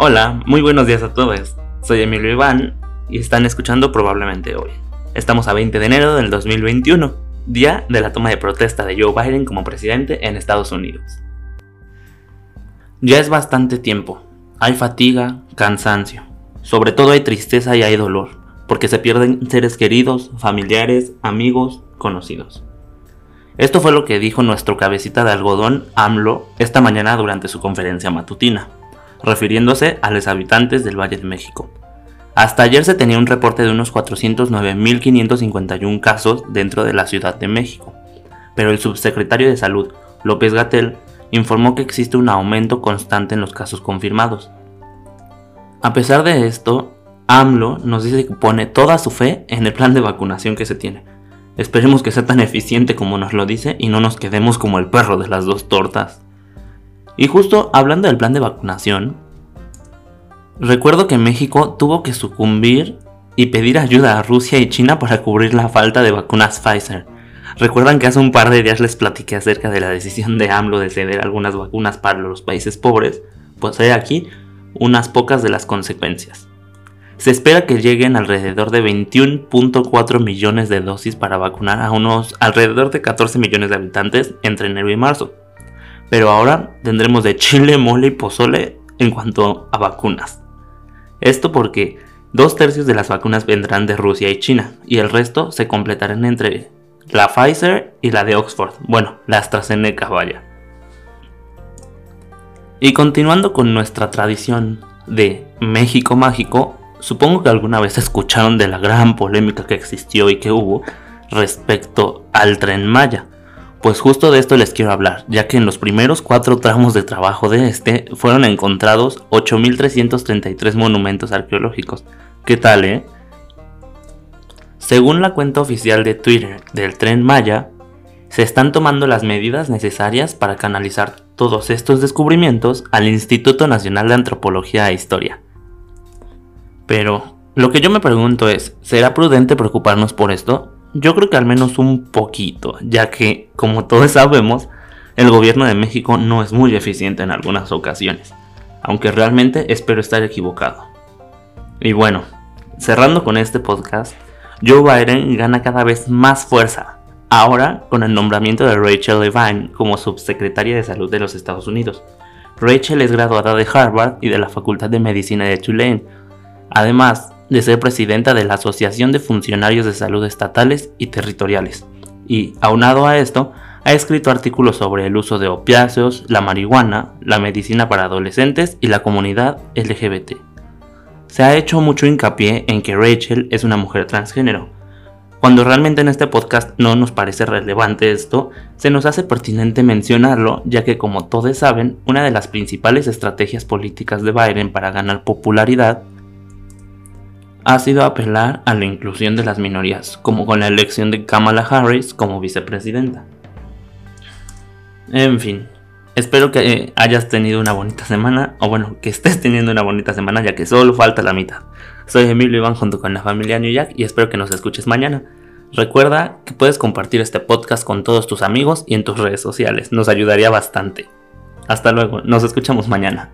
Hola, muy buenos días a todos. Soy Emilio Iván y están escuchando probablemente hoy. Estamos a 20 de enero del 2021, día de la toma de protesta de Joe Biden como presidente en Estados Unidos. Ya es bastante tiempo. Hay fatiga, cansancio. Sobre todo hay tristeza y hay dolor, porque se pierden seres queridos, familiares, amigos, conocidos. Esto fue lo que dijo nuestro cabecita de algodón, AMLO, esta mañana durante su conferencia matutina, refiriéndose a los habitantes del Valle de México. Hasta ayer se tenía un reporte de unos 409.551 casos dentro de la Ciudad de México, pero el subsecretario de Salud, López Gatel, informó que existe un aumento constante en los casos confirmados. A pesar de esto, AMLO nos dice que pone toda su fe en el plan de vacunación que se tiene, Esperemos que sea tan eficiente como nos lo dice y no nos quedemos como el perro de las dos tortas. Y justo hablando del plan de vacunación, recuerdo que México tuvo que sucumbir y pedir ayuda a Rusia y China para cubrir la falta de vacunas Pfizer. Recuerdan que hace un par de días les platiqué acerca de la decisión de AMLO de ceder algunas vacunas para los países pobres, pues hay aquí unas pocas de las consecuencias. Se espera que lleguen alrededor de 21.4 millones de dosis para vacunar a unos alrededor de 14 millones de habitantes entre enero y marzo. Pero ahora tendremos de chile, mole y pozole en cuanto a vacunas. Esto porque dos tercios de las vacunas vendrán de Rusia y China y el resto se completarán entre la Pfizer y la de Oxford. Bueno, la AstraZeneca vaya. Y continuando con nuestra tradición de México mágico, Supongo que alguna vez escucharon de la gran polémica que existió y que hubo respecto al tren Maya. Pues justo de esto les quiero hablar, ya que en los primeros cuatro tramos de trabajo de este fueron encontrados 8.333 monumentos arqueológicos. ¿Qué tal, eh? Según la cuenta oficial de Twitter del tren Maya, se están tomando las medidas necesarias para canalizar todos estos descubrimientos al Instituto Nacional de Antropología e Historia, pero lo que yo me pregunto es, ¿será prudente preocuparnos por esto? Yo creo que al menos un poquito, ya que, como todos sabemos, el gobierno de México no es muy eficiente en algunas ocasiones, aunque realmente espero estar equivocado. Y bueno, cerrando con este podcast, Joe Biden gana cada vez más fuerza, ahora con el nombramiento de Rachel Levine como subsecretaria de Salud de los Estados Unidos. Rachel es graduada de Harvard y de la Facultad de Medicina de Tulane, además de ser presidenta de la Asociación de Funcionarios de Salud Estatales y Territoriales. Y, aunado a esto, ha escrito artículos sobre el uso de opiáceos, la marihuana, la medicina para adolescentes y la comunidad LGBT. Se ha hecho mucho hincapié en que Rachel es una mujer transgénero. Cuando realmente en este podcast no nos parece relevante esto, se nos hace pertinente mencionarlo, ya que como todos saben, una de las principales estrategias políticas de Biden para ganar popularidad ha sido apelar a la inclusión de las minorías, como con la elección de Kamala Harris como vicepresidenta. En fin, espero que hayas tenido una bonita semana, o bueno, que estés teniendo una bonita semana ya que solo falta la mitad. Soy Emilio Iván junto con la familia New Jack y espero que nos escuches mañana. Recuerda que puedes compartir este podcast con todos tus amigos y en tus redes sociales, nos ayudaría bastante. Hasta luego, nos escuchamos mañana.